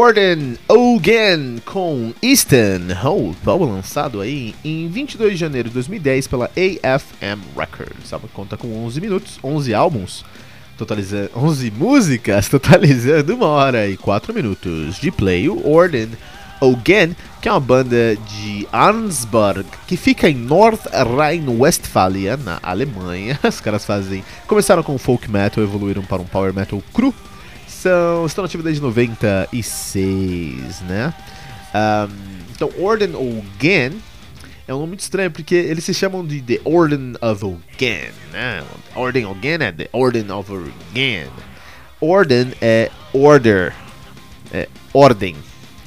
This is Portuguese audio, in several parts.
Orden Again com Easton Hope, álbum lançado aí em 22 de janeiro de 2010 pela AFM Records. Álbum conta com 11 minutos, 11 álbuns, totalizando 11 músicas, totalizando uma hora e 4 minutos de play. O Orden Again, que é uma banda de Arnsburg, que fica em North Rhine-Westphalia, na Alemanha. Os caras fazem, começaram com folk metal, evoluíram para um power metal cru são, estão nativos desde 96, né? Um, então, Orden Again é um nome muito estranho porque eles se chamam de The Orden of Again, né? Orden Again é The Orden of Again. Orden é order, é ordem.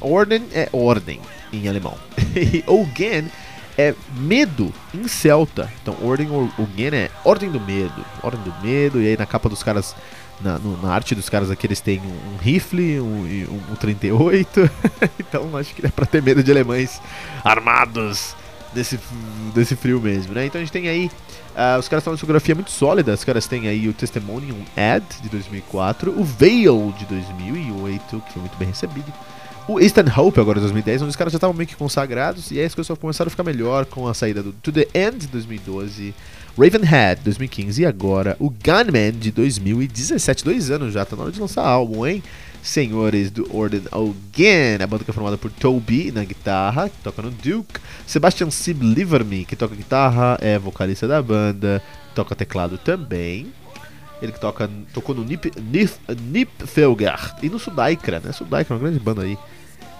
Orden é ordem em alemão. e Again é medo em celta. Então, Orden Again é ordem do medo, ordem do medo. E aí na capa dos caras na, no, na arte dos caras aqui eles têm um, um rifle, um, um, um 38. então acho que é pra ter medo de alemães armados desse, desse frio mesmo, né? Então a gente tem aí. Uh, os caras têm uma discografia muito sólida. Os caras têm aí o Testimonium Ad de 2004, o Veil de 2008, que foi muito bem recebido. O Eastern Hope, agora de 2010, onde os caras já estavam meio que consagrados, e aí as coisas só começaram a ficar melhor com a saída do To The End de 2012 Ravenhead 2015 e agora o Gunman de 2017. Dois anos já, tá na hora de lançar álbum, hein? Senhores do Orden Again, a banda que é formada por Toby na guitarra, que toca no Duke, Sebastian Sib Liverme, que toca guitarra, é vocalista da banda, toca teclado também. Ele que toca, tocou no Nip, Nip, Nip Felgar e no Sudaikra, né? Sudaikra é uma grande banda aí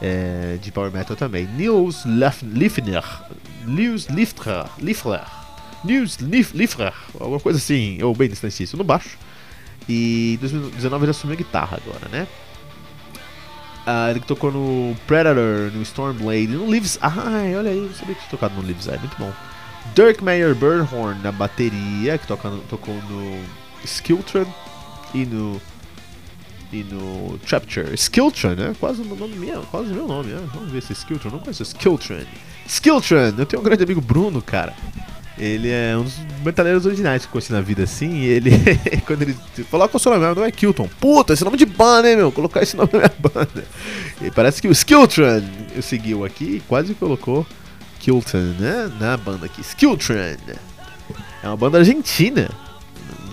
é, de power metal também. Nils Lifner, Nils Lifter, Lifter News Lifra, alguma coisa assim, ou bem distante isso, no baixo. E em 2019 ele assumiu a guitarra agora, né? Uh, ele tocou no Predator, no Stormblade, no Lives Ai, olha aí, não sabia que tinha tocado no Lives Eye, muito bom. Dirk Mayer Burnhorn na bateria, que toca tocou no Skiltron e no. E no Trapture. Skiltron, né? Quase o nome meu, quase o meu nome, né? Vamos ver se é Skiltron. Não conheço Skiltron. Skiltron! Eu tenho um grande amigo Bruno, cara. Ele é um dos metaleiros originais que conheci na vida, assim. E ele, quando ele falou o seu nome, não é Kilton. Puta, esse nome de banda, hein, meu? Colocar esse nome na minha banda. E parece que o Skiltron seguiu aqui e quase colocou Kilton, né? Na banda aqui. Skiltron. É uma banda argentina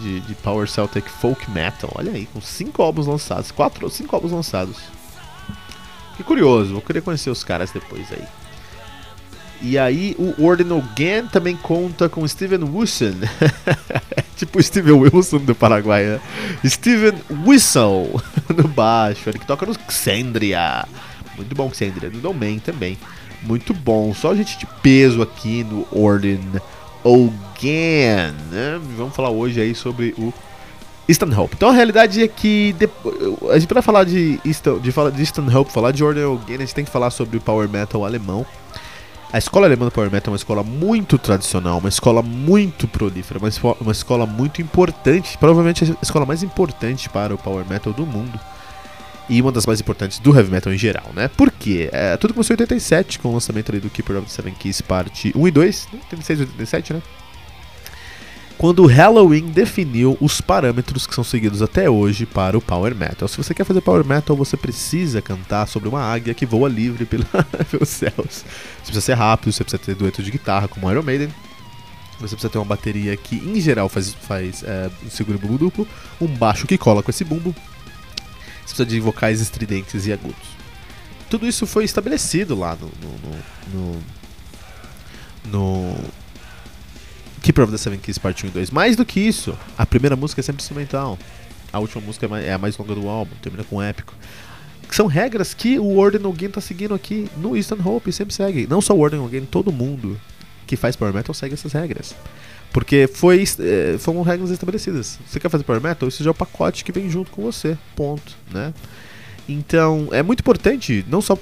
de, de Power Celtic Folk Metal. Olha aí, com cinco álbuns lançados. Quatro cinco álbuns lançados. Que curioso, vou querer conhecer os caras depois aí. E aí o Ordinal Again também conta com Steven Wilson. tipo Steven Wilson do Paraguai, né? Steven Whistle no baixo, ele que toca no Xandria. Muito bom Xandria, no Domain também. Muito bom, só gente de peso aqui no Ordin Again. Né? Vamos falar hoje aí sobre o Stanhope. Então a realidade é que a gente para falar de, de falar de Stanhope, falar de Ordinal Again, a gente tem que falar sobre o power metal alemão. A escola alemã do Power Metal é uma escola muito tradicional, uma escola muito prolífera, uma escola muito importante, provavelmente a escola mais importante para o Power Metal do mundo. E uma das mais importantes do heavy metal em geral, né? Por quê? É, tudo começou em 87 com o lançamento ali do Keeper of the Seven Keys parte 1 e 2, 86 e 87, né? Quando o Halloween definiu os parâmetros que são seguidos até hoje para o Power Metal. Se você quer fazer Power Metal, você precisa cantar sobre uma águia que voa livre pela, pelos céus. Você precisa ser rápido, você precisa ter dueto de guitarra como Iron Maiden, você precisa ter uma bateria que, em geral, faz, faz é, um seguro bumbo duplo, um baixo que cola com esse bumbo. Você precisa de vocais estridentes e agudos. Tudo isso foi estabelecido lá no, no, no, no Keeper of the Seven Keys Part 1 e 2. Mais do que isso, a primeira música é sempre instrumental. A última música é a mais longa do álbum, termina com um épico. São regras que o Warden Again tá seguindo aqui no Eastern Hope, sempre segue. Não só o Warden Again, todo mundo que faz Power Metal segue essas regras. Porque foi, é, foram regras estabelecidas. Você quer fazer Power Metal? Isso já é o pacote que vem junto com você. Ponto, né? Então, é muito importante, não só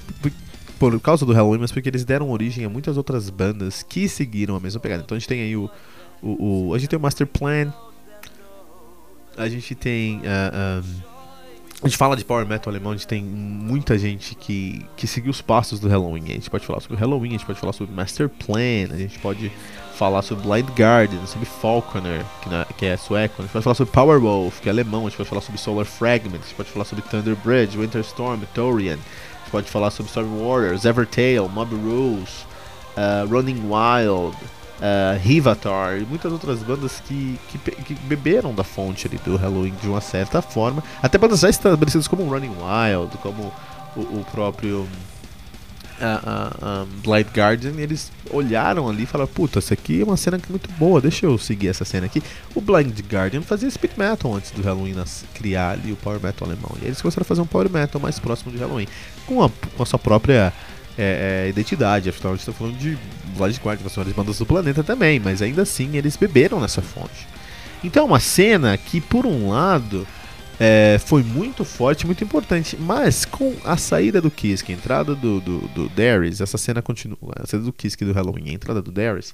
por causa do Halloween, mas porque eles deram origem a muitas outras bandas que seguiram a mesma pegada. Então a gente tem aí o. o, o a gente tem o Master Plan. A gente tem. Uh, um, a gente fala de Power Metal alemão, a gente tem muita gente que, que seguiu os passos do Halloween. A gente pode falar sobre Halloween, a gente pode falar sobre Master Plan, a gente pode falar sobre Blind Guardian, sobre Falconer, que, na, que é sueco, a gente pode falar sobre Power Wolf, que é alemão, a gente pode falar sobre Solar Fragment, a gente pode falar sobre Thunder Bridge, Winter Storm, Torian, pode falar sobre Storm Warriors, Evertail, Mob Rules, uh, Running Wild, uh, Rivatar e muitas outras bandas que, que, que, beberam da fonte ali do Halloween de uma certa forma. Até bandas já estabelecidas como Running Wild, como o, o próprio uh, uh, Blind Guardian, eles olharam ali e falaram: Puta, essa aqui é uma cena muito boa, deixa eu seguir essa cena aqui. O Blind Guardian fazia speed metal antes do Halloween criar ali o power metal alemão. E eles começaram a fazer um power metal mais próximo de Halloween, com a, com a sua própria. É, é, identidade, afinal a gente está falando de Guardian, uma das bandas do planeta também, mas ainda assim eles beberam nessa fonte. Então é uma cena que, por um lado, é, foi muito forte, muito importante. Mas com a saída do Kisk, a entrada do, do, do Darius, essa cena continua. A saída do Kisk do Halloween, a entrada do Darius.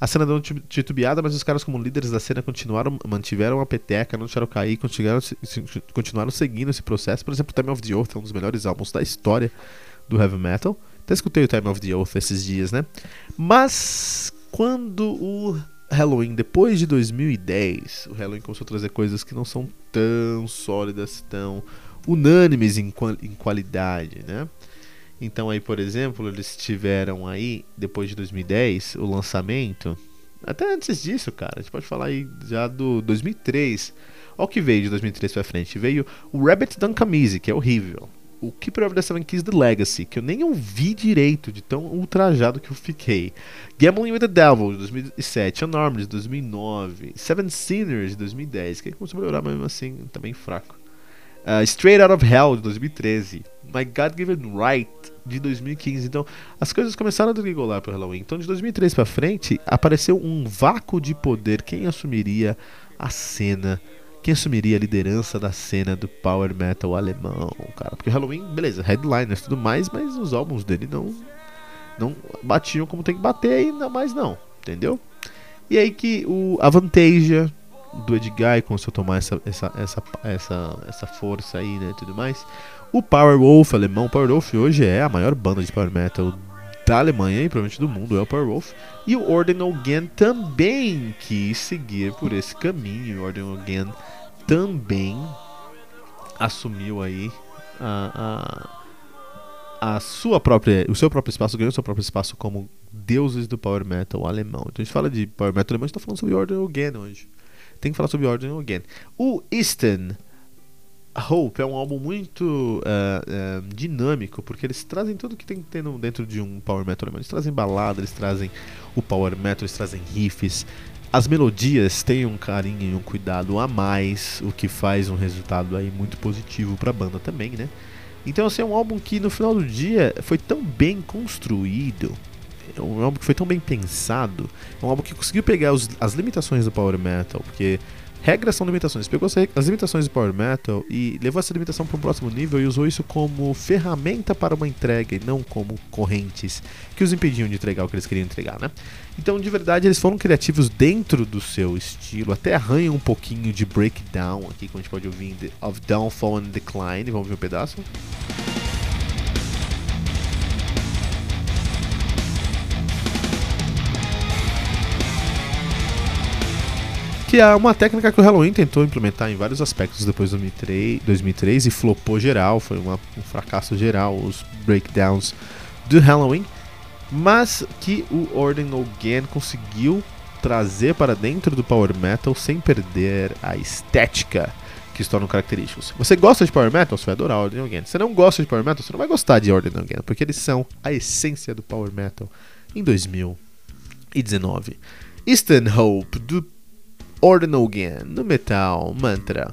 A cena deu titubeada, mas os caras, como líderes da cena, continuaram, mantiveram a peteca, não deixaram cair, continuaram, continuaram seguindo esse processo. Por exemplo, Time of the Oath é um dos melhores álbuns da história do heavy metal. Até escutei o Time of the Oath esses dias, né? Mas quando o Halloween, depois de 2010, o Halloween começou a trazer coisas que não são tão sólidas, tão unânimes em, em qualidade, né? Então aí, por exemplo, eles tiveram aí, depois de 2010, o lançamento. Até antes disso, cara, a gente pode falar aí já do 2003. Olha o que veio de 2003 pra frente. Veio o Rabbit Dunkamise, que é horrível o Keeper of the Seven Keys The Legacy, que eu nem ouvi direito de tão ultrajado que eu fiquei. Gambling with the Devil, de 2007. Unarmed, de 2009. Seven Sinners, de 2010. Que começou a melhorar, mas mesmo assim, tá fraco. Uh, Straight Out of Hell, de 2013. My God Given Right, de 2015. Então, as coisas começaram a degringolar pro Halloween. Então, de 2003 para frente, apareceu um vácuo de poder. Quem assumiria a cena quem assumiria a liderança da cena do power metal alemão, cara? Porque Halloween, beleza, headliners e tudo mais, mas os álbuns dele não não batiam como tem que bater ainda mais não, entendeu? E aí que o Avantasia do Edguy a tomar essa, essa, essa, essa, essa força aí, né, tudo mais. O Power Wolf alemão, Power Wolf hoje é a maior banda de power metal da Alemanha e provavelmente do mundo, é o Power Wolf. E o Orden Again também quis seguir por esse caminho. O Orden Again também assumiu aí a, a, a, sua própria, o seu próprio espaço, ganhou o seu próprio espaço como deuses do Power Metal alemão. Então a gente fala de Power Metal alemão, a gente tá falando sobre Orden Again hoje. Tem que falar sobre Orden Again. O Eastern Hope é um álbum muito uh, uh, dinâmico, porque eles trazem tudo que tem que ter dentro de um Power Metal alemão. Eles trazem balada, eles trazem o Power Metal, eles trazem riffs. As melodias têm um carinho e um cuidado a mais, o que faz um resultado aí muito positivo para a banda também, né? Então, assim, é um álbum que no final do dia foi tão bem construído, é um álbum que foi tão bem pensado, é um álbum que conseguiu pegar os, as limitações do Power Metal, porque Regras são limitações. Pegou as limitações do Power Metal e levou essa limitação para um próximo nível e usou isso como ferramenta para uma entrega e não como correntes que os impediam de entregar o que eles queriam entregar, né? Então, de verdade, eles foram criativos dentro do seu estilo, até arranham um pouquinho de breakdown aqui, como a gente pode ouvir of Downfall and Decline. Vamos ver um pedaço. Que é uma técnica que o Halloween tentou implementar em vários aspectos depois de 2003, 2003 e flopou geral, foi uma, um fracasso geral os breakdowns do Halloween, mas que o Orden Again conseguiu trazer para dentro do Power Metal sem perder a estética que se tornam característicos. Você gosta de Power Metal? Você vai adorar Orden Again. Se você não gosta de Power Metal, você não vai gostar de Orden Again, porque eles são a essência do Power Metal em 2019. Stanhope, do Ordinal Again, no Metal Mantra.